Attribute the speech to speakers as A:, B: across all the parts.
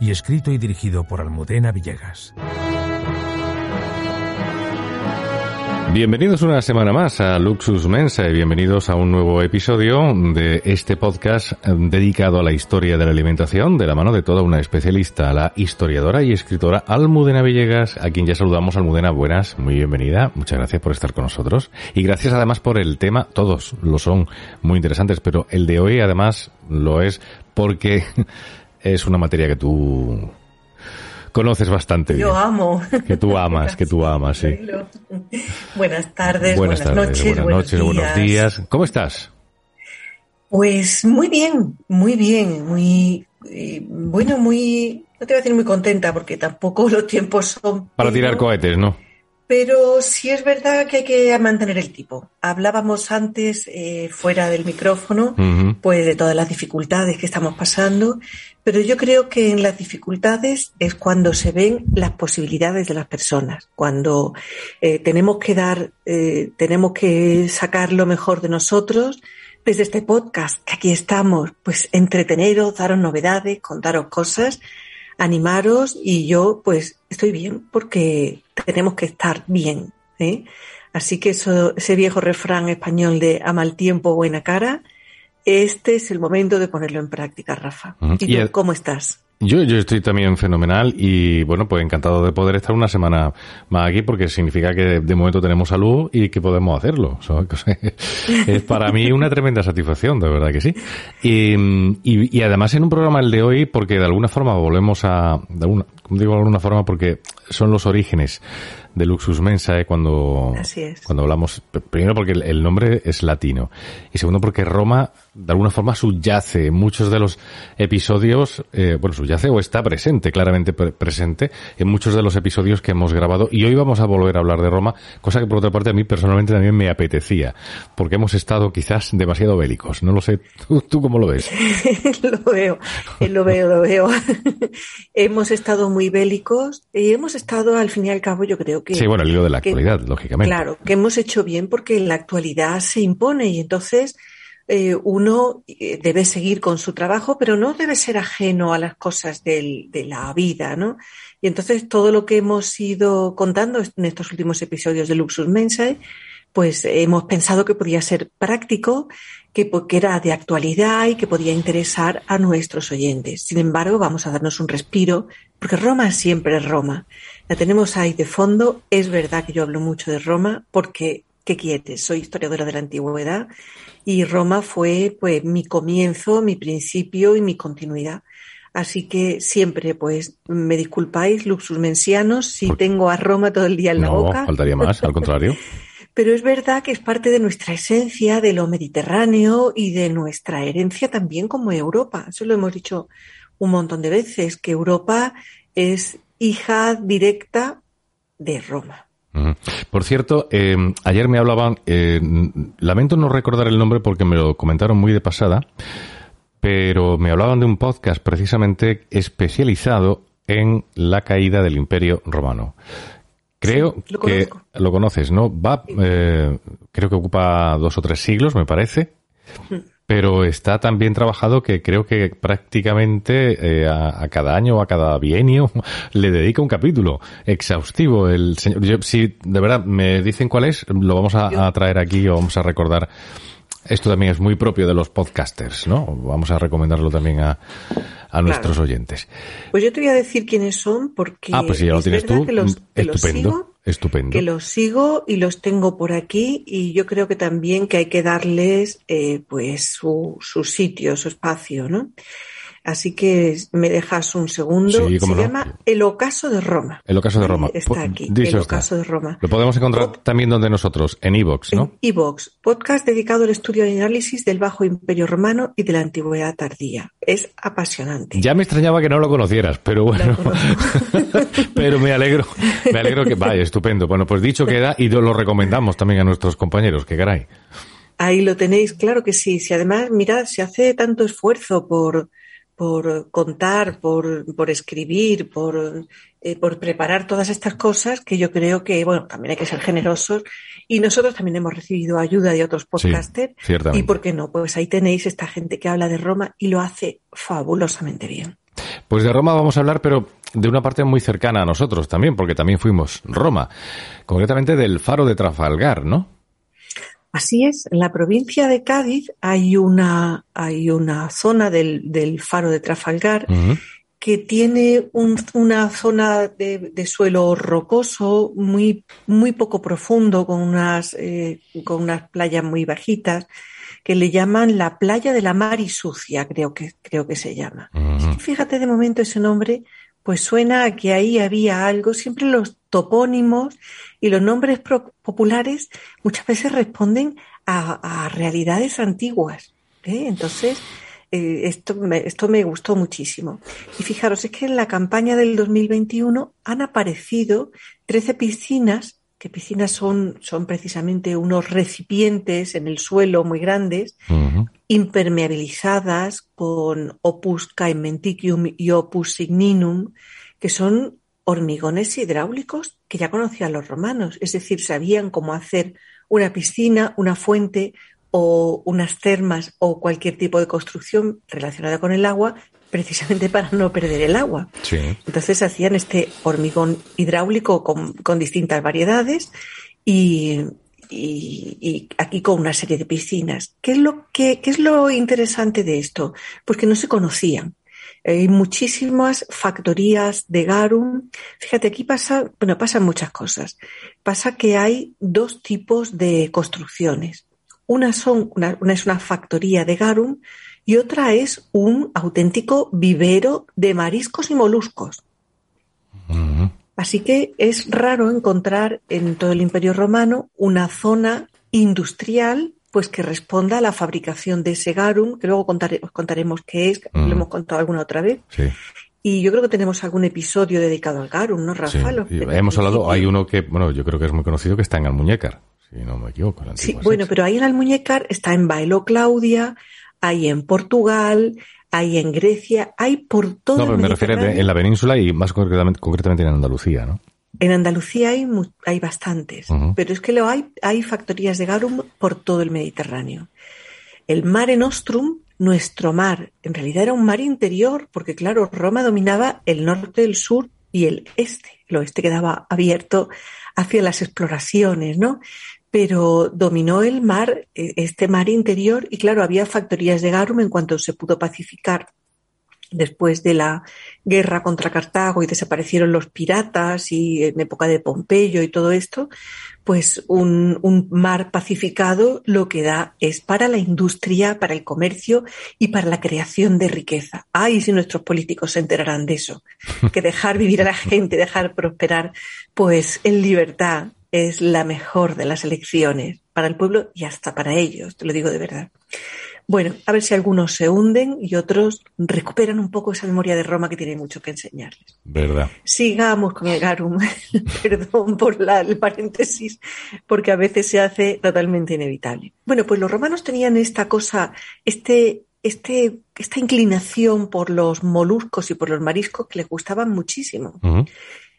A: y escrito y dirigido por Almudena Villegas.
B: Bienvenidos una semana más a Luxus Mensa y bienvenidos a un nuevo episodio de este podcast eh, dedicado a la historia de la alimentación de la mano de toda una especialista, la historiadora y escritora Almudena Villegas, a quien ya saludamos. Almudena, buenas, muy bienvenida. Muchas gracias por estar con nosotros. Y gracias además por el tema, todos lo son muy interesantes, pero el de hoy además lo es porque es una materia que tú conoces bastante
C: Yo amo.
B: Que tú amas, que tú amas, sí.
C: Buenas tardes, buenas, noches,
B: buenas noches, buenos días. ¿Cómo estás?
C: Pues muy bien, muy bien, muy eh, bueno, muy no te voy a decir muy contenta porque tampoco los tiempos son
B: para tirar cohetes, ¿no?
C: Pero sí es verdad que hay que mantener el tipo. Hablábamos antes, eh, fuera del micrófono, pues de todas las dificultades que estamos pasando, pero yo creo que en las dificultades es cuando se ven las posibilidades de las personas, cuando eh, tenemos que dar, eh, tenemos que sacar lo mejor de nosotros desde este podcast, que aquí estamos, pues entreteneros, daros novedades, contaros cosas, animaros y yo pues estoy bien porque tenemos que estar bien. ¿eh? Así que eso, ese viejo refrán español de a mal tiempo, buena cara, este es el momento de ponerlo en práctica, Rafa. ¿Y, tú, cómo estás?
B: Yo, yo estoy también fenomenal y bueno, pues encantado de poder estar una semana más aquí porque significa que de momento tenemos salud y que podemos hacerlo. Es para mí una tremenda satisfacción, de verdad que sí. Y, y, además en un programa el de hoy porque de alguna forma volvemos a, de alguna, digo de alguna forma porque son los orígenes de Luxus Mensae cuando, cuando hablamos, primero porque el, nombre es latino y segundo porque Roma de alguna forma subyace en muchos de los episodios, eh, bueno, subyace o está presente, claramente presente en muchos de los episodios que hemos grabado y hoy vamos a volver a hablar de Roma, cosa que por otra parte a mí personalmente también me apetecía, porque hemos estado quizás demasiado bélicos, no lo sé, ¿tú, cómo lo ves?
C: lo veo, eh, lo veo, lo veo. hemos estado muy bélicos y hemos estado al fin y al cabo yo creo
B: Sí, bueno, el hilo de la actualidad, lógicamente.
C: Claro, que hemos hecho bien porque la actualidad se impone y entonces eh, uno eh, debe seguir con su trabajo, pero no debe ser ajeno a las cosas del, de la vida, ¿no? Y entonces todo lo que hemos ido contando en estos últimos episodios de Luxus Mensae, pues hemos pensado que podía ser práctico, que, que era de actualidad y que podía interesar a nuestros oyentes. Sin embargo, vamos a darnos un respiro, porque Roma siempre es Roma. La tenemos ahí de fondo. Es verdad que yo hablo mucho de Roma porque, ¿qué quieres? Soy historiadora de la antigüedad y Roma fue pues mi comienzo, mi principio y mi continuidad. Así que siempre, pues, me disculpáis, luxus mensianos, si tengo a Roma todo el día en la boca.
B: No, faltaría más, al contrario.
C: Pero es verdad que es parte de nuestra esencia, de lo mediterráneo y de nuestra herencia también como Europa. Eso lo hemos dicho un montón de veces, que Europa es hija directa de Roma.
B: Por cierto, eh, ayer me hablaban, eh, lamento no recordar el nombre porque me lo comentaron muy de pasada, pero me hablaban de un podcast precisamente especializado en la caída del Imperio Romano. Creo que lo conoces, ¿no? Va, eh, creo que ocupa dos o tres siglos, me parece. Mm pero está tan bien trabajado que creo que prácticamente eh, a, cada año o a cada bienio le dedica un capítulo exhaustivo. El señor, si de verdad me dicen cuál es, lo vamos a, traer aquí o vamos a recordar. Esto también es muy propio de los podcasters, ¿no? Vamos a recomendarlo también a, a nuestros oyentes.
C: Pues yo te voy a decir quiénes son porque
B: ah, pues si ya lo tienes tú, estupendo. Estupendo.
C: Que los sigo y los tengo por aquí y yo creo que también que hay que darles eh, pues su, su, sitio, su espacio, ¿no? Así que me dejas un segundo. Se llama El Ocaso de Roma.
B: El Ocaso de Roma.
C: Está aquí. el Ocaso de Roma.
B: Lo podemos encontrar también donde nosotros, en Evox, ¿no?
C: En Evox, podcast dedicado al estudio y análisis del Bajo Imperio Romano y de la Antigüedad tardía. Es apasionante.
B: Ya me extrañaba que no lo conocieras, pero bueno. pero me alegro, me alegro que vaya, estupendo. Bueno, pues dicho queda y lo recomendamos también a nuestros compañeros, que caray.
C: Ahí lo tenéis, claro que sí. Si además, mirad, se hace tanto esfuerzo por por contar, por, por escribir, por, eh, por preparar todas estas cosas que yo creo que, bueno, también hay que ser generosos y nosotros también hemos recibido ayuda de otros podcasters. y por qué no, pues ahí tenéis esta gente que habla de Roma y lo hace fabulosamente bien.
B: Pues de Roma vamos a hablar, pero de una parte muy cercana a nosotros también, porque también fuimos Roma, concretamente del faro de Trafalgar, ¿no?
C: Así es, en la provincia de Cádiz hay una, hay una zona del, faro de Trafalgar que tiene una zona de, suelo rocoso muy, muy poco profundo, con unas, eh, con unas playas muy bajitas, que le llaman la playa de la mar y sucia, creo que, creo que se llama. Fíjate de momento ese nombre, pues suena a que ahí había algo, siempre los topónimos y los nombres populares muchas veces responden a, realidades antiguas. ¿eh? Entonces, eh, esto, me, esto me gustó muchísimo. Y fijaros, es que en la campaña del 2021 han aparecido 13 piscinas, que piscinas son, son precisamente unos recipientes en el suelo muy grandes, impermeabilizadas con opus caementicium y opus signinum, que son hormigones hidráulicos que ya conocían los romanos, es decir, sabían cómo hacer una piscina, una fuente o unas termas o cualquier tipo de construcción relacionada con el agua precisamente para no perder el agua. Entonces hacían este hormigón hidráulico con, distintas variedades y, y, aquí con una serie de piscinas. ¿Qué es, lo que, ¿Qué es lo interesante de esto? Pues que no se conocían. Hay muchísimas factorías de garum. Fíjate, aquí pasa, bueno, pasan muchas cosas. Pasa que hay dos tipos de construcciones. Una, son, una, es una factoría de garum y otra es un auténtico vivero de mariscos y moluscos. Así que es raro encontrar en todo el Imperio Romano una zona industrial pues que responda a la fabricación de ese garum, que luego contaremos qué es, lo mm. hemos contado alguna otra vez. Y yo creo que tenemos algún episodio dedicado al garum, ¿no, Rafael?
B: Sí. Hemos hablado, hay uno que, bueno, yo creo que es muy conocido, que está en Almuñécar, si no me equivoco.
C: Sí, bueno, pero ahí en Almuñécar está en Bailo Claudia, hay en Portugal, hay en Grecia, hay por todo No,
B: pero me refiero en la península y más concretamente, concretamente en Andalucía, ¿no?
C: En Andalucía hay, hay bastantes, pero es que lo hay, hay factorías de garum por todo el Mediterráneo. El Mare Nostrum, nuestro mar, en realidad era un mar interior, porque claro, Roma dominaba el norte, el sur y el este. El oeste quedaba abierto hacia las exploraciones, ¿no? Pero dominó el mar, e, este mar interior, y claro, había factorías de garum en cuanto se pudo pacificar después de la guerra contra Cartago y desaparecieron los piratas y en época de Pompeyo y todo esto, pues un, mar pacificado lo que da es para la industria, para el comercio y para la creación de riqueza. Ay, si nuestros políticos se enterarán de eso, que dejar vivir a la gente, dejar prosperar, pues en libertad es la mejor de las elecciones para el pueblo y hasta para ellos, te lo digo de verdad. Bueno, a ver si algunos se hunden y otros recuperan un poco esa memoria de Roma que tiene mucho que enseñarles.
B: ¿Verdad?
C: Sigamos con el Garum. Perdón por la, el paréntesis, porque a veces se hace totalmente inevitable. Bueno, pues los romanos tenían esta cosa, este, este, esta inclinación por los moluscos y por los mariscos que les gustaban muchísimo.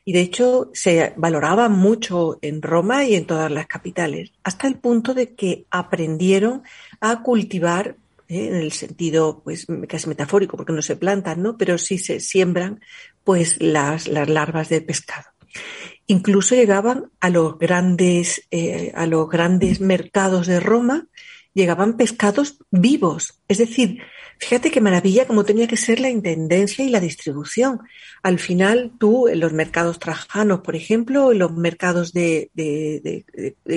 C: Y de hecho se valoraba mucho en Roma y en todas las capitales, hasta el punto de que aprendieron a cultivar, ¿eh? en el sentido pues casi metafórico, porque no se plantan, ¿no? Pero sí se siembran pues las, larvas de pescado. Incluso llegaban a los grandes, eh, a los grandes mercados de Roma, llegaban pescados vivos, es decir, Fíjate qué maravilla cómo tenía que ser la intendencia y la distribución. Al final, tú, en los mercados trajanos, por ejemplo, en los mercados de,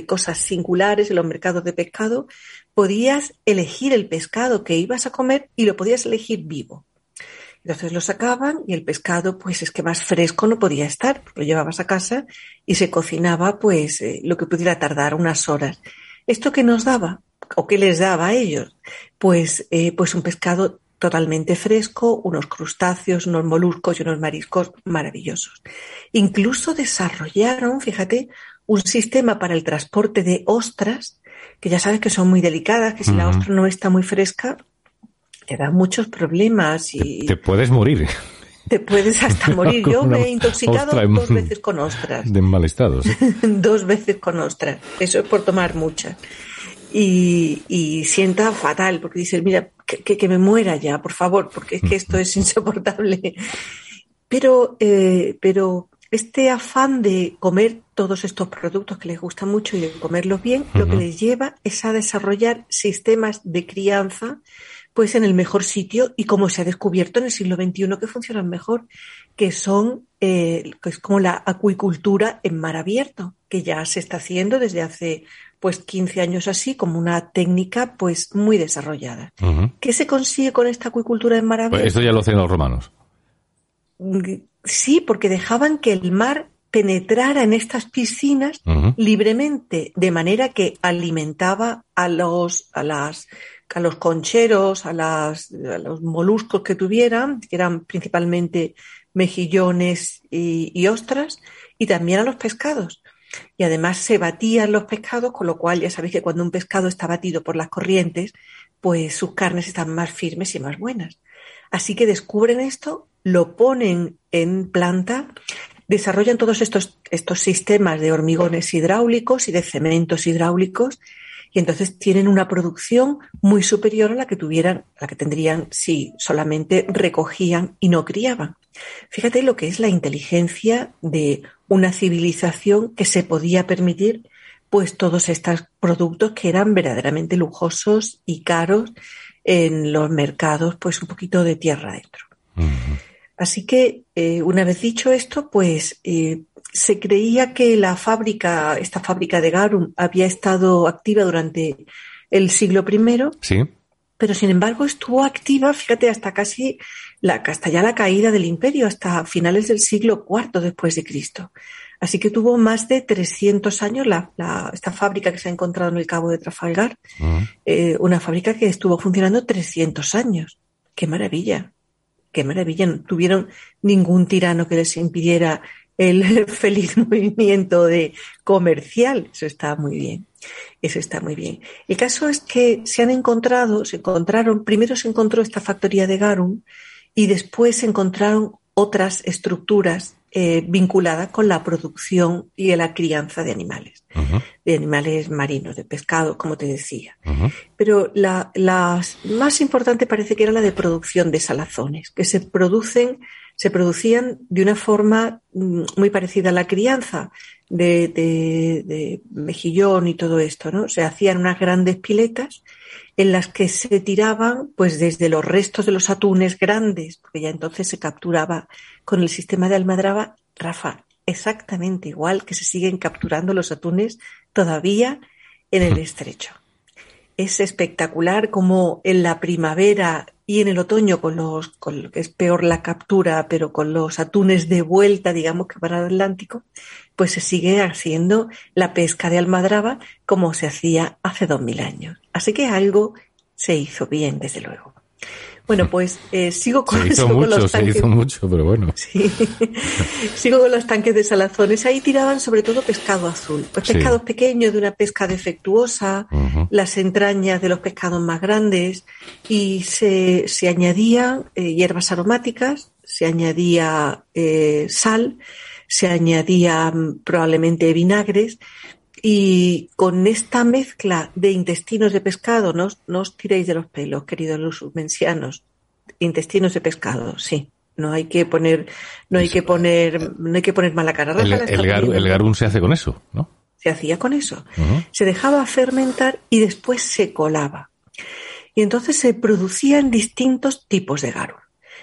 C: cosas singulares, en los mercados de pescado, podías elegir el pescado que ibas a comer y lo podías elegir vivo. Entonces lo sacaban y el pescado, pues es que más fresco no podía estar, lo llevabas a casa y se cocinaba, pues eh, lo que pudiera tardar unas horas. ¿Esto qué nos daba? ¿O qué les daba a ellos? Pues, eh, pues un pescado totalmente fresco, unos crustáceos, unos moluscos y unos mariscos maravillosos. Incluso desarrollaron, fíjate, un sistema para el transporte de ostras, que ya sabes que son muy delicadas, que si la ostra no está muy fresca, te da muchos problemas y...
B: Te, puedes morir.
C: Te puedes hasta morir. Yo me he intoxicado dos veces con ostras.
B: De mal estado,
C: dos veces con ostras. Eso es por tomar muchas. Y, y sienta fatal, porque dices, mira, que, que, me muera ya, por favor, porque es que esto es insoportable. Pero, eh, pero este afán de comer todos estos productos que les gustan mucho y de comerlos bien, lo que les lleva es a desarrollar sistemas de crianza pues en el mejor sitio y como se ha descubierto en el siglo XXI que funcionan mejor, que son eh, es como la acuicultura en mar abierto, que ya se está haciendo desde hace pues 15 años así como una técnica pues muy desarrollada. ¿Qué se consigue con esta acuicultura en mar pues abierto?
B: esto ya lo hacen los romanos.
C: Sí, porque dejaban que el mar penetrara en estas piscinas libremente, de manera que alimentaba a los, a las, a los concheros, a, las, a los moluscos que tuvieran, que eran principalmente mejillones y, ostras, y también a los pescados. Y además se batían los pescados, con lo cual ya sabéis que cuando un pescado está batido por las corrientes, pues sus carnes están más firmes y más buenas. Así que descubren esto, lo ponen en planta, desarrollan todos estos, estos sistemas de hormigones hidráulicos y de cementos hidráulicos y entonces tienen una producción muy superior a la que tuvieran, la que tendrían si solamente recogían y no criaban. Fíjate lo que es la inteligencia de una civilización que se podía permitir pues todos estos productos que eran verdaderamente lujosos y caros en los mercados, pues un poquito de tierra adentro. Así que, eh, una vez dicho esto, pues eh, se creía que la fábrica, esta fábrica de Garum, había estado activa durante el siglo I.
B: Sí.
C: Pero sin embargo estuvo activa, fíjate, hasta casi la, hasta ya la caída del imperio, hasta finales del siglo IV después de Cristo. Así que tuvo más de 300 años la, esta fábrica que se ha encontrado en el Cabo de Trafalgar, eh, una fábrica que estuvo funcionando 300 años. ¡Qué maravilla! ¡Qué maravilla! No tuvieron ningún tirano que les impidiera el feliz movimiento de comercial. Eso está muy bien. Eso está muy bien. El caso es que se han encontrado, se encontraron, primero se encontró esta factoría de Garum y después se encontraron otras estructuras eh, vinculadas con la producción y la crianza de animales, de animales marinos, de pescado, como te decía. Pero la, la, más importante parece que era la de producción de salazones, que se producen se producían de una forma mm, muy parecida a la crianza de, mejillón y todo esto, ¿no? Se hacían unas grandes piletas en las que se tiraban, pues desde los restos de los atunes grandes, porque ya entonces se capturaba con el sistema de almadraba, Rafa, exactamente igual que se siguen capturando los atunes todavía en el estrecho. Es espectacular como en la primavera y en el otoño, con los, con lo que es peor la captura, pero con los atunes de vuelta, digamos que para el Atlántico, pues se sigue haciendo la pesca de almadraba como se hacía hace dos mil años. Así que algo se hizo bien, desde luego. Bueno, pues eh, sigo con,
B: se hizo mucho, Se hizo mucho, pero bueno.
C: Sí. sigo con los tanques de salazones. Ahí tiraban sobre todo pescado azul. Pues pescados pequeños de una pesca defectuosa, las entrañas de los pescados más grandes y se, se añadían eh, hierbas aromáticas, se añadía eh, sal, se añadían probablemente vinagres y con esta mezcla de intestinos de pescado, no, os tiréis de los pelos, queridos los submensianos, intestinos de pescado, sí. No hay que poner, no hay que poner, no hay que poner mala cara.
B: El, el, garum se hace con eso, ¿no?
C: Se hacía con eso. Se dejaba fermentar y después se colaba. Y entonces se producían distintos tipos de garum.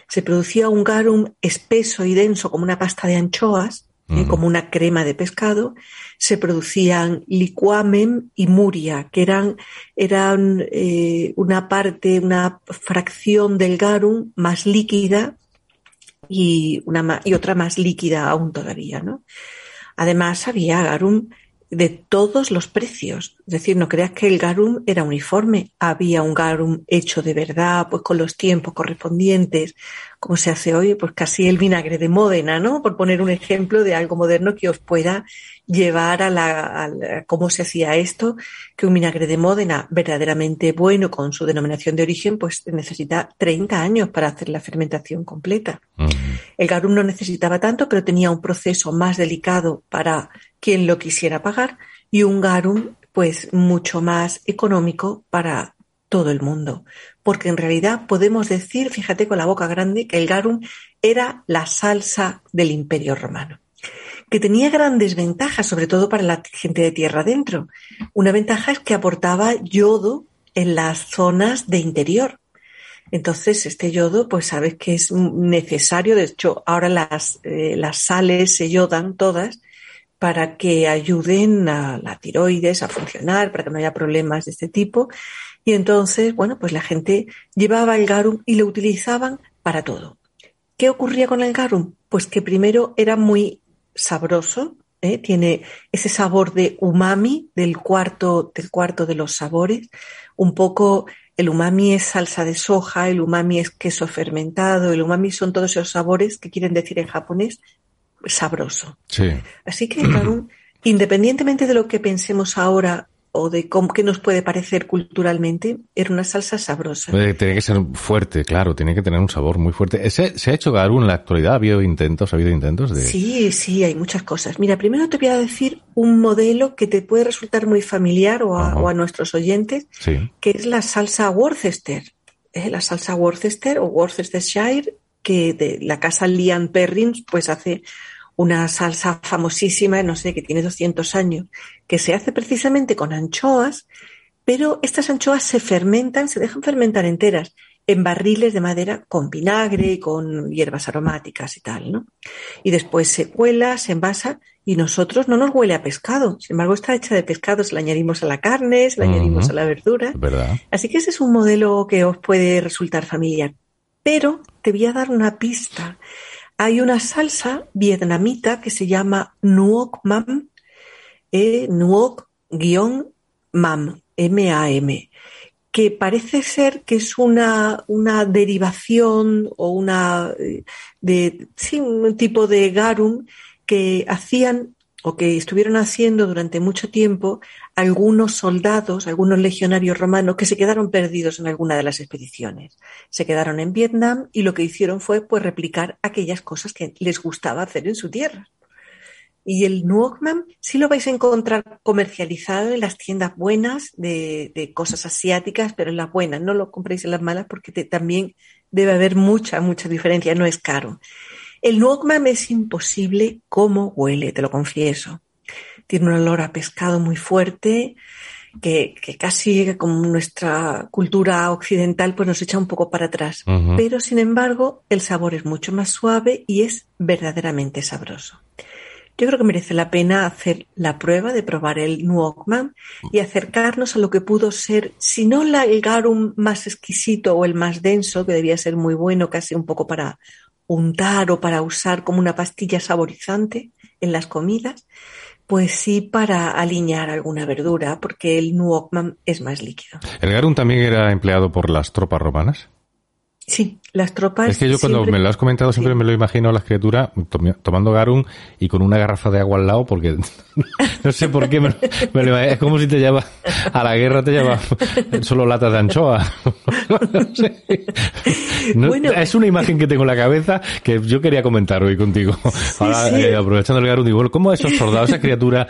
C: Se producía un garum espeso y denso como una pasta de anchoas, ¿eh? como una crema de pescado, se producían liquamen y muria, que eran, eran eh, una parte, una fracción del garum más líquida y, una, y otra más líquida aún todavía, ¿no? Además había garum de todos los precios. Es decir, no creas que el garum era uniforme. Había un garum hecho de verdad, pues con los tiempos correspondientes, como se hace hoy, pues casi el vinagre de Módena, ¿no? Por poner un ejemplo de algo moderno que os pueda llevar a la, cómo se hacía esto, que un vinagre de Módena verdaderamente bueno con su denominación de origen, pues necesita 30 años para hacer la fermentación completa. El garum no necesitaba tanto, pero tenía un proceso más delicado para quien lo quisiera pagar y un garum pues mucho más económico para todo el mundo. Porque en realidad podemos decir, fíjate con la boca grande, que el garum era la salsa del imperio romano que tenía grandes ventajas, sobre todo para la gente de tierra adentro. Una ventaja es que aportaba yodo en las zonas de interior. Entonces, este yodo, pues sabes que es necesario. De hecho, ahora las, eh, las sales se yodan todas para que ayuden a la tiroides a funcionar, para que no haya problemas de este tipo. Y entonces, bueno, pues la gente llevaba el garum y lo utilizaban para todo. ¿Qué ocurría con el garum? Pues que primero era muy sabroso, ¿eh? tiene ese sabor de umami del cuarto, del cuarto de los sabores. Un poco el umami es salsa de soja, el umami es queso fermentado, el umami son todos esos sabores que quieren decir en japonés sabroso.
B: Sí.
C: Así que, claro, independientemente de lo que pensemos ahora o de cómo, qué nos puede parecer culturalmente, era una salsa sabrosa.
B: tiene que ser fuerte, claro, tiene que tener un sabor muy fuerte. ¿Se, se ha hecho garum en la actualidad? ¿Ha habido intentos? ¿Ha habido intentos de...?
C: Sí, sí, hay muchas cosas. Mira, primero te voy a decir un modelo que te puede resultar muy familiar o a, nuestros oyentes, que es la salsa Worcester. ¿eh? La salsa Worcester o Worcestershire, que de la casa Lian Perrins, pues hace una salsa famosísima, no sé, que tiene 200 años, que se hace precisamente con anchoas, pero estas anchoas se fermentan, se dejan fermentar enteras en barriles de madera con vinagre y con hierbas aromáticas y tal, ¿no? Y después se cuela, se envasa y nosotros no nos huele a pescado. Sin embargo, está hecha de pescado, se la añadimos a la carne, se la añadimos a la verdura.
B: ¿verdad?
C: Así que ese es un modelo que os puede resultar familiar. Pero te voy a dar una pista. Hay una salsa vietnamita que se llama Nuoc Mam, eh, Nuoc-Mam, M-A-M, que parece ser que es una, una derivación o una eh, sí, un tipo de garum que hacían o que estuvieron haciendo durante mucho tiempo algunos soldados, algunos legionarios romanos que se quedaron perdidos en alguna de las expediciones. Se quedaron en Vietnam y lo que hicieron fue pues replicar aquellas cosas que les gustaba hacer en su tierra. Y el Nuokman sí lo vais a encontrar comercializado en las tiendas buenas de, cosas asiáticas, pero en las buenas, no lo compréis en las malas porque también debe haber mucha, mucha diferencia, no es caro. El nuokmam es imposible cómo huele, te lo confieso. Tiene un olor a pescado muy fuerte, que, casi como nuestra cultura occidental pues nos echa un poco para atrás. Pero sin embargo, el sabor es mucho más suave y es verdaderamente sabroso. Yo creo que merece la pena hacer la prueba de probar el Nuokman y acercarnos a lo que pudo ser, si no la, el garum más exquisito o el más denso, que debía ser muy bueno, casi un poco para untar o para usar como una pastilla saborizante en las comidas, pues sí para alinear alguna verdura, porque el nuokman es más líquido.
B: ¿El garum también era empleado por las tropas romanas?
C: Sí, las tropas.
B: Es que yo cuando me lo has comentado siempre me lo imagino a la criatura tomando garum y con una garrafa de agua al lado porque no sé por qué me, es como si te lleva a la guerra te lleva solo latas de anchoa. es una imagen que tengo en la cabeza que yo quería comentar hoy contigo. Ahora, eh, aprovechando el garum, digo, ¿cómo esos soldados, esa criatura?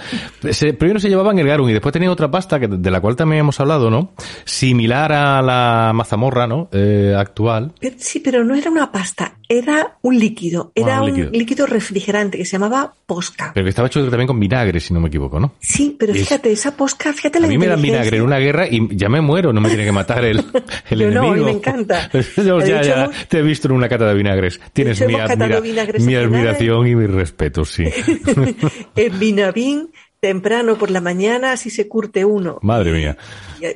B: primero se llevaban el garum y después tenían otra pasta que, de la cual también hemos hablado, ¿no? Similar a la mazamorra, ¿no? Eh, actual
C: sí, pero no era una pasta, era un líquido, era un, líquido. refrigerante que se llamaba posca.
B: Pero que estaba hecho también con vinagre, si no me equivoco, ¿no?
C: Sí, pero fíjate, esa posca, fíjate la
B: A mí me dan vinagre en una guerra y ya me muero, no me tiene que matar el, el
C: Yo
B: enemigo.
C: No, me encanta.
B: Yo ya, ya, te he visto en una cata de vinagres. Tienes mi, mi admiración y mi respeto, sí.
C: el vinavín temprano por la mañana, así se curte uno.
B: Madre mía.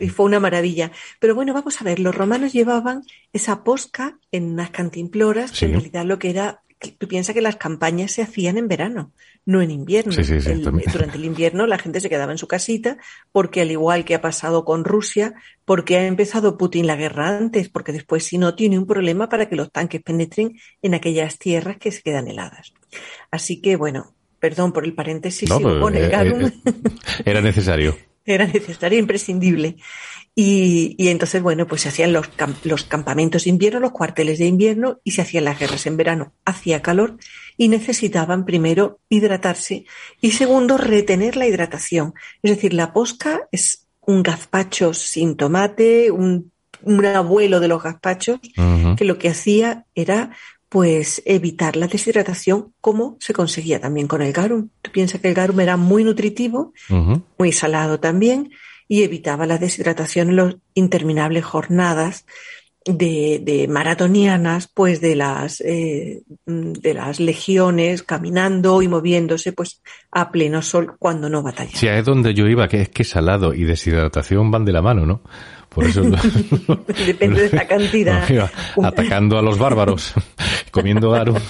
C: Y, fue una maravilla. Pero bueno, vamos a ver, los romanos llevaban esa posca en unas cantimploras, que en realidad lo que era tú piensas que las campañas se hacían en verano, no en invierno. durante el invierno la gente se quedaba en su casita porque al igual que ha pasado con Rusia, porque ha empezado Putin la guerra antes, porque después si no tiene un problema para que los tanques penetren en aquellas tierras que se quedan heladas. Así que bueno, perdón por el paréntesis, si
B: pues,
C: pone
B: eh, eh, era necesario.
C: era necesario, imprescindible. Y, y, entonces, bueno, pues se hacían los, los campamentos de invierno, los cuarteles de invierno y se hacían las guerras en verano. Hacía calor y necesitaban primero hidratarse y segundo retener la hidratación. Es decir, la posca es un gazpacho sin tomate, un, un abuelo de los gazpachos, que lo que hacía era pues evitar la deshidratación como se conseguía también con el garum. Tú piensas que el garum era muy nutritivo, muy salado también, y evitaba la deshidratación en las interminables jornadas de, maratonianas, pues de las, eh, de las legiones caminando y moviéndose pues a pleno sol cuando no batallaban.
B: Sí, es donde yo iba, que es que salado y deshidratación van de la mano, ¿no? Por eso
C: depende de la cantidad.
B: atacando a los bárbaros, comiendo aro.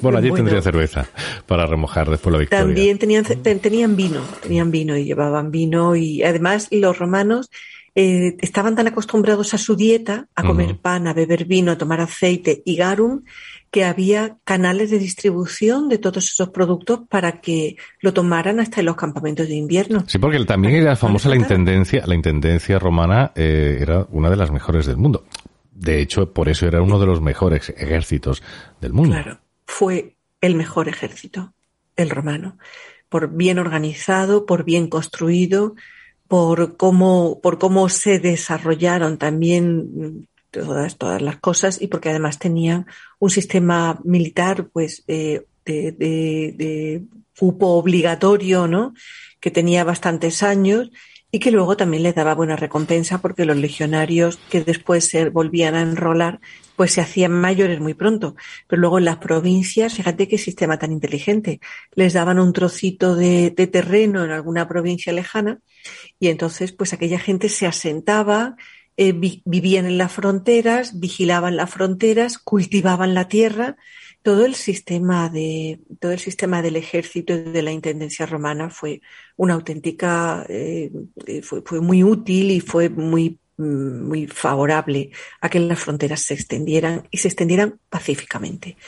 B: Bueno, allí tendría cerveza para remojar después la victoria.
C: También tenían, tenían vino, tenían vino y llevaban vino y además los romanos eh, estaban tan acostumbrados a su dieta, a comer pan, a beber vino, a tomar aceite y garum, que había canales de distribución de todos esos productos para que lo tomaran hasta en los campamentos de invierno.
B: Sí, porque también era famosa la intendencia, la intendencia romana eh, era una de las mejores del mundo. De hecho, por eso era uno de los mejores ejércitos del mundo.
C: Claro, fue el mejor ejército, el romano, por bien organizado, por bien construido, por cómo, por cómo se desarrollaron también todas, todas las cosas y porque además tenían un sistema militar pues eh, de, de, de cupo obligatorio, ¿no? Que tenía bastantes años y que luego también les daba buena recompensa porque los legionarios que después se volvían a enrolar pues se hacían mayores muy pronto. Pero luego en las provincias, fíjate qué sistema tan inteligente. Les daban un trocito de, de terreno en alguna provincia lejana y entonces pues aquella gente se asentaba, eh, vivían en las fronteras, vigilaban las fronteras, cultivaban la tierra todo el sistema de todo el sistema del ejército de la intendencia romana fue una auténtica eh, fue, fue, muy útil y fue muy mm, muy favorable a que las fronteras se extendieran y se extendieran pacíficamente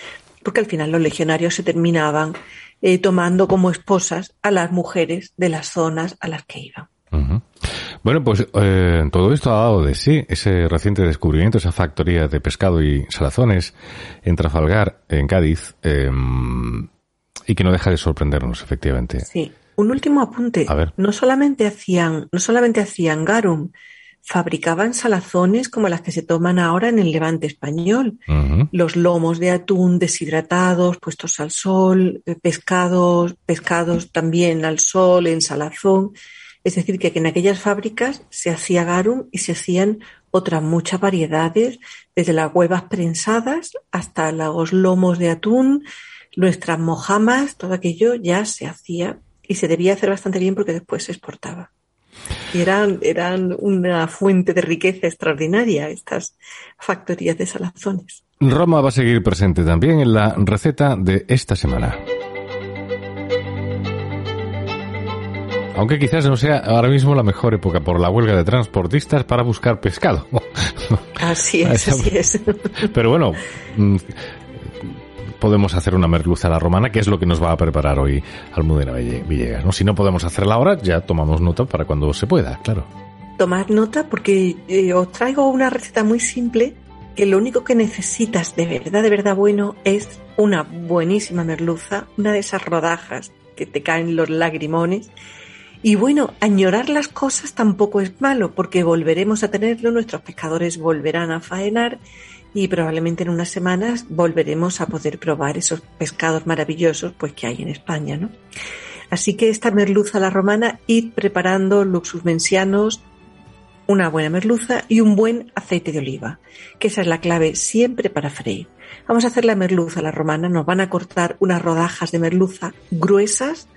C: porque al final los legionarios se terminaban eh, tomando como esposas a las mujeres de las zonas a las que iban
B: bueno, pues eh, todo esto ha dado de sí ese reciente descubrimiento, esa factoría de pescado y salazones en Trafalgar, en Cádiz, em, y que no deja de sorprendernos, efectivamente.
C: Sí. Un último apunte.
B: A ver.
C: No solamente hacían, no solamente hacían garum, fabricaban salazones como las que se toman ahora en el levante español. Los lomos de atún deshidratados, puestos al sol, eh, pescados, pescados también al sol, en salazón. Es decir, que en aquellas fábricas se hacía garum y se hacían otras muchas variedades, desde las huevas prensadas hasta los lomos de atún, nuestras mojamas, todo aquello ya se hacía y se debía hacer bastante bien porque después se exportaba. Y eran, eran una fuente de riqueza extraordinaria estas factorías de salazones.
B: Roma va a seguir presente también en la receta de esta semana. Aunque quizás no sea ahora mismo la mejor época por la huelga de transportistas para buscar pescado.
C: Así es, así es.
B: Pero bueno, mm, podemos hacer una merluza a la romana, que es lo que nos va a preparar hoy Almudena Villegas. ¿no? Si no podemos hacerla ahora, ya tomamos nota para cuando se pueda, claro.
C: Tomad nota porque eh, os traigo una receta muy simple que lo único que necesitas de verdad, de verdad bueno es una buenísima merluza, una de esas rodajas que te caen los lagrimones y bueno, añorar las cosas tampoco es malo, porque volveremos a tenerlo, nuestros pescadores volverán a faenar y probablemente en unas semanas volveremos a poder probar esos pescados maravillosos pues que hay en España, ¿no? Así que esta merluza a la romana, id preparando luxus mensianos, una buena merluza y un buen aceite de oliva, que esa es la clave siempre para freír. Vamos a hacer la merluza la romana, nos van a cortar unas rodajas de merluza gruesas,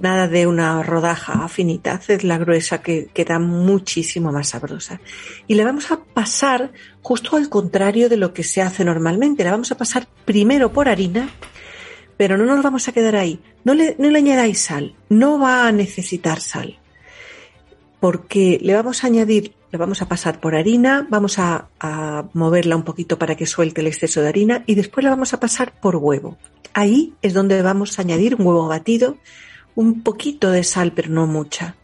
C: nada de una rodaja finita, haced la gruesa que queda muchísimo más sabrosa. Y la vamos a pasar justo al contrario de lo que se hace normalmente, la vamos a pasar primero por harina, pero no nos vamos a quedar ahí. No le, no le añadáis sal, no va a necesitar sal porque le vamos a añadir, le vamos a pasar por harina, vamos a, moverla un poquito para que suelte el exceso de harina y después la vamos a pasar por huevo. Ahí es donde vamos a añadir un huevo batido, un poquito de sal, pero no mucha.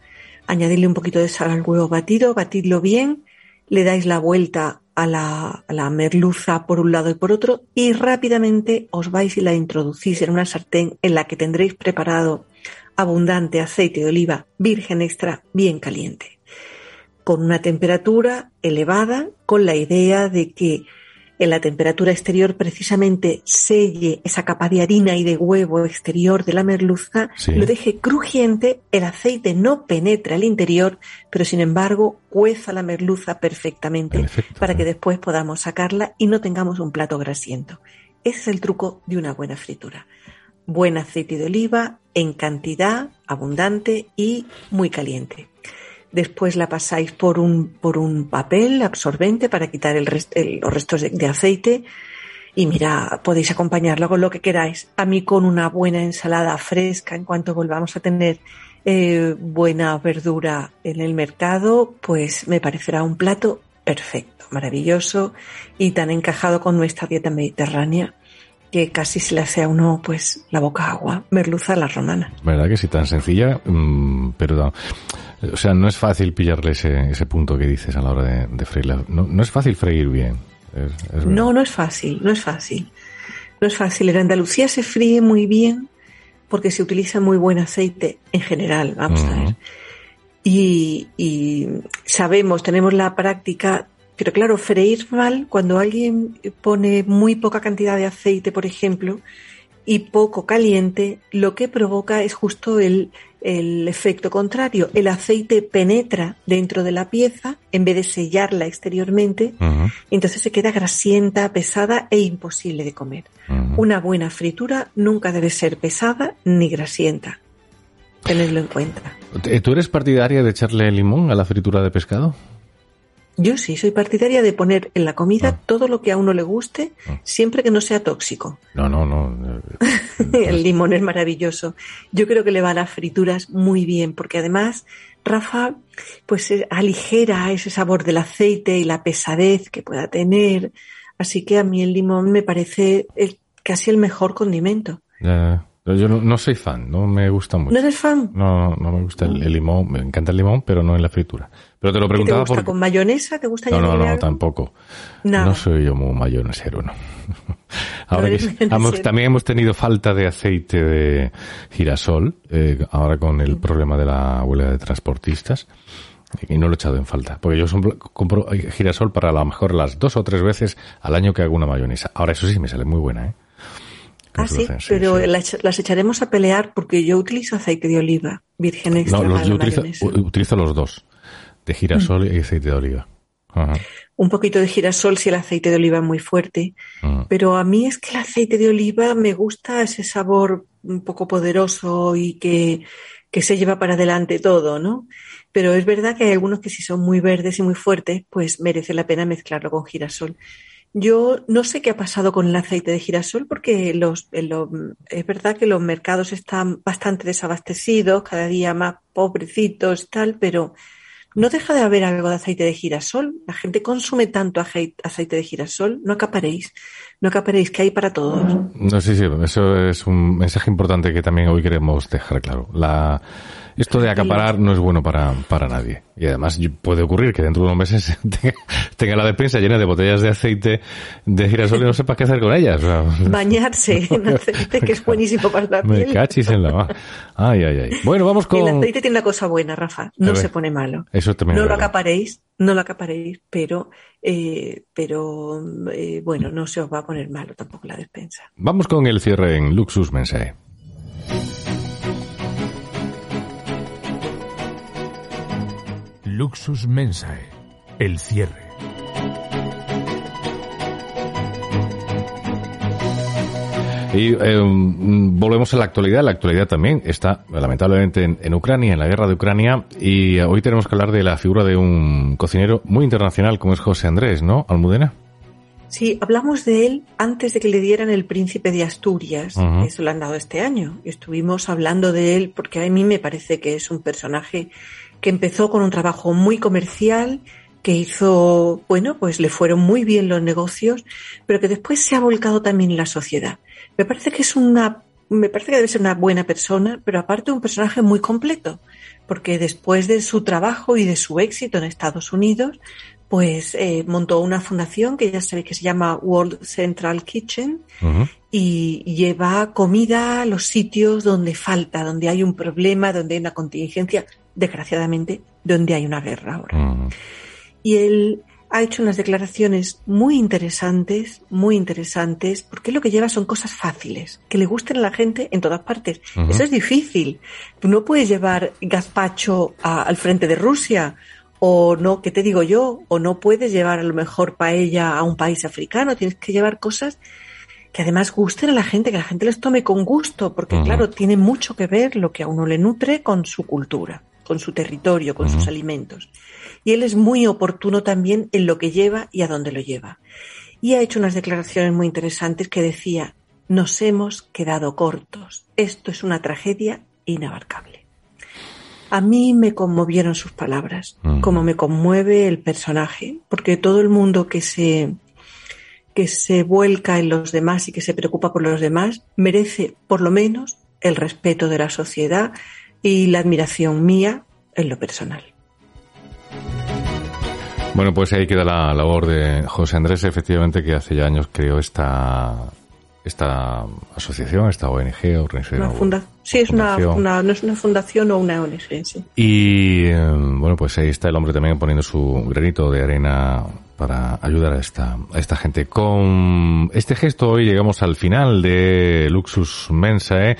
C: Añadirle un poquito de sal al huevo batido, batidlo bien, le dais la vuelta a la, a la merluza por un lado y por otro y rápidamente os vais y la introducís en una sartén en la que tendréis preparado abundante aceite de oliva virgen extra bien caliente, con una temperatura elevada, con la idea de que en la temperatura exterior precisamente selle esa capa de harina y de huevo exterior de la merluza, lo deje crujiente, el aceite no penetra el interior, pero sin embargo cueza la merluza perfectamente para que después podamos sacarla y no tengamos un plato grasiento. Ese es el truco de una buena fritura buen aceite de oliva en cantidad abundante y muy caliente. Después la pasáis por un, por un papel absorbente para quitar el los restos de, aceite. Y mira, podéis acompañarlo con lo que queráis. A mí con una buena ensalada fresca en cuanto volvamos a tener eh, buena verdura en el mercado, pues me parecerá un plato perfecto, maravilloso y tan encajado con nuestra dieta mediterránea que casi se le hace a uno pues la boca agua, merluza la romana.
B: ¿Verdad que sí, tan sencilla? Mm, pero, o sea, no es fácil pillarle ese, ese punto que dices a la hora de, de freírla. No, no, es fácil freír bien.
C: no, no es fácil, no es fácil. No es fácil. En Andalucía se fríe muy bien porque se utiliza muy buen aceite en general, vamos a ver. Y, y, sabemos, tenemos la práctica pero claro, freír mal, cuando alguien pone muy poca cantidad de aceite, por ejemplo, y poco caliente, lo que provoca es justo el, el efecto contrario. El aceite penetra dentro de la pieza en vez de sellarla exteriormente, entonces se queda grasienta, pesada e imposible de comer. Una buena fritura nunca debe ser pesada ni grasienta. Tenedlo en cuenta.
B: ¿Tú eres partidaria de echarle limón a la fritura de pescado?
C: Yo sí, soy partidaria de poner en la comida ah. todo lo que a uno le guste, ah. siempre que no sea tóxico.
B: No, no, no.
C: el limón es maravilloso. Yo creo que le va a las frituras muy bien, porque además, Rafa, pues eh, aligera ese sabor del aceite y la pesadez que pueda tener. Así que a mí el limón me parece casi el mejor condimento.
B: Yo no, soy fan, no me gusta mucho.
C: ¿No eres fan?
B: No, no me gusta el, limón, me encanta el limón, pero no en la fritura. Pero te lo preguntaba
C: ¿Te gusta con mayonesa? ¿Te gusta
B: No, no, no, tampoco. No. soy yo muy mayonesero, no. ahora también hemos tenido falta de aceite de girasol, eh, ahora con el problema de la huelga de transportistas. Y no lo he echado en falta, porque yo compro girasol para a lo mejor las dos o tres veces al año que hago una mayonesa. Ahora eso sí me sale muy buena, ¿eh?
C: Ah, sí, pero Las, echaremos a pelear porque yo utilizo aceite de oliva virgen extra.
B: No, yo utilizo, los dos, de girasol y aceite de oliva.
C: Un poquito de girasol si el aceite de oliva es muy fuerte, pero a mí es que el aceite de oliva me gusta ese sabor un poco poderoso y que, que se lleva para adelante todo, ¿no? Pero es verdad que hay algunos que si son muy verdes y muy fuertes, pues merece la pena mezclarlo con girasol. Yo no sé qué ha pasado con el aceite de girasol porque los, es verdad que los mercados están bastante desabastecidos, cada día más pobrecitos tal, pero no deja de haber algo de aceite de girasol. La gente consume tanto aceite de girasol, no acaparéis, no acaparéis que hay para todos.
B: No, sí, sí, eso es un mensaje importante que también hoy queremos dejar claro. La, esto de acaparar no es bueno para, para nadie. Y además puede ocurrir que dentro de unos meses tenga, la despensa llena de botellas de aceite de girasol y no sepa qué hacer con ellas.
C: Bañarse en aceite, que es buenísimo para la piel.
B: Me cachis en la. Ay, ay, ay. Bueno, vamos con...
C: El aceite tiene una cosa buena, Rafa. No se pone malo.
B: Eso también
C: No lo acaparéis, no lo acaparéis, pero, eh, pero eh, bueno, no se os va a poner malo tampoco la despensa.
B: Vamos con el cierre en Luxus Mensae.
A: Luxus Mensae el cierre.
B: Y eh, volvemos a la actualidad. La actualidad también está, lamentablemente, en, Ucrania, en la guerra de Ucrania. Y hoy tenemos que hablar de la figura de un cocinero muy internacional como es José Andrés, ¿no, Almudena?
C: Sí, hablamos de él antes de que le dieran el príncipe de Asturias. Eso lo han dado este año. Estuvimos hablando de él porque a mí me parece que es un personaje que empezó con un trabajo muy comercial, que hizo, bueno, pues le fueron muy bien los negocios, pero que después se ha volcado también en la sociedad. Me parece que es una, me parece que debe ser una buena persona, pero aparte un personaje muy completo, porque después de su trabajo y de su éxito en Estados Unidos, pues eh, montó una fundación que ya sabéis que se llama World Central Kitchen y lleva comida a los sitios donde falta, donde hay un problema, donde hay una contingencia, desgraciadamente, donde hay una guerra ahora. Y él ha hecho unas declaraciones muy interesantes, muy interesantes, porque lo que lleva son cosas fáciles, que le gusten a la gente en todas partes. Eso es difícil. Tú no puedes llevar gazpacho al frente de Rusia, o no, ¿qué te digo yo? O no puedes llevar a lo mejor paella a un país africano, tienes que llevar cosas que además gusten a la gente, que la gente les tome con gusto, porque claro, tiene mucho que ver lo que a uno le nutre con su cultura, con su territorio, con sus alimentos y él es muy oportuno también en lo que lleva y a dónde lo lleva. Y ha hecho unas declaraciones muy interesantes que decía, nos hemos quedado cortos, esto es una tragedia inabarcable. A mí me conmovieron sus palabras, como me conmueve el personaje, porque todo el mundo que se que se vuelca en los demás y que se preocupa por los demás merece por lo menos el respeto de la sociedad y la admiración mía en lo personal.
B: Bueno, pues ahí queda la labor de José Andrés, efectivamente, que hace ya años creó esta esta asociación, esta ONG,
C: organización. sí, es una, no es una fundación o una ONG, sí.
B: Y eh, bueno, pues ahí está el hombre también poniendo su granito de arena para ayudar a esta, a esta gente. Con este gesto hoy llegamos al final de Luxus Mensae,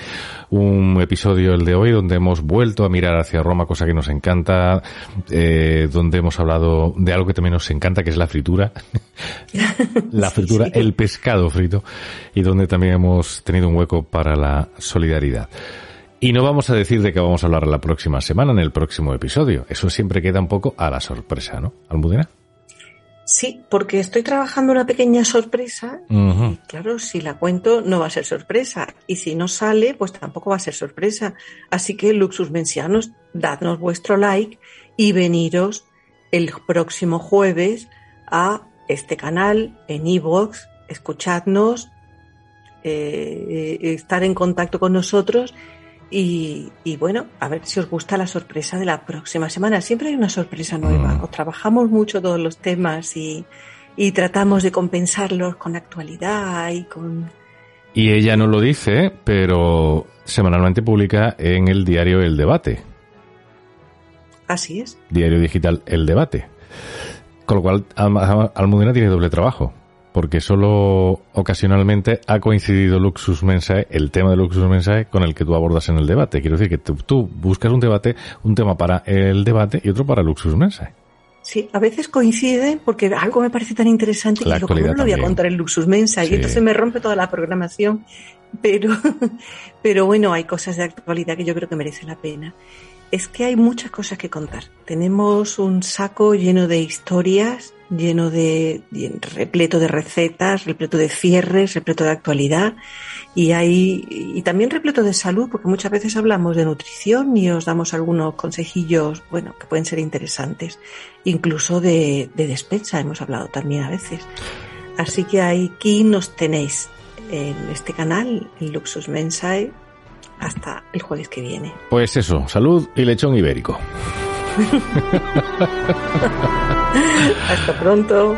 B: un episodio el de hoy donde hemos vuelto a mirar hacia Roma, cosa que nos encanta, eh, donde hemos hablado de algo que también nos encanta, que es la fritura. la fritura, el pescado frito, y donde también hemos tenido un hueco para la solidaridad. Y no vamos a decir de qué vamos a hablar la próxima semana en el próximo episodio. Eso siempre queda un poco a la sorpresa, ¿no? Almudena.
C: Sí, porque estoy trabajando una pequeña sorpresa y claro, si la cuento no va a ser sorpresa. Y si no sale, pues tampoco va a ser sorpresa. Así que Luxus Mencianos, dadnos vuestro like y veniros el próximo jueves a este canal en iVoox, escuchadnos, eh, estar en contacto con nosotros y, bueno, a ver si os gusta la sorpresa de la próxima semana. Siempre hay una sorpresa nueva. Mm. trabajamos mucho todos los temas y, y tratamos de compensarlos con actualidad y con...
B: Y ella no lo dice, pero semanalmente publica en el diario El Debate.
C: Así es.
B: Diario digital El Debate. Con lo cual, Almudena tiene doble trabajo porque solo ocasionalmente ha coincidido Luxus Mensae, el tema de Luxus Mensae, con el que tú abordas en el debate. Quiero decir que tú, buscas un debate, un tema para el debate y otro para Luxus Mensae.
C: Sí, a veces coinciden porque algo me parece tan interesante que lo, no lo voy a contar en Luxus Mensae y entonces me rompe toda la programación. Pero, pero bueno, hay cosas de actualidad que yo creo que merecen la pena es que hay muchas cosas que contar. Tenemos un saco lleno de historias, lleno de, repleto de recetas, repleto de cierres, repleto de actualidad y hay y también repleto de salud, porque muchas veces hablamos de nutrición y os damos algunos consejillos, bueno, que pueden ser interesantes, incluso de, de despensa hemos hablado también a veces. Así que aquí nos tenéis en este canal, en Luxus Mensae, hasta el jueves que viene.
B: Pues eso, salud y lechón ibérico.
C: hasta pronto.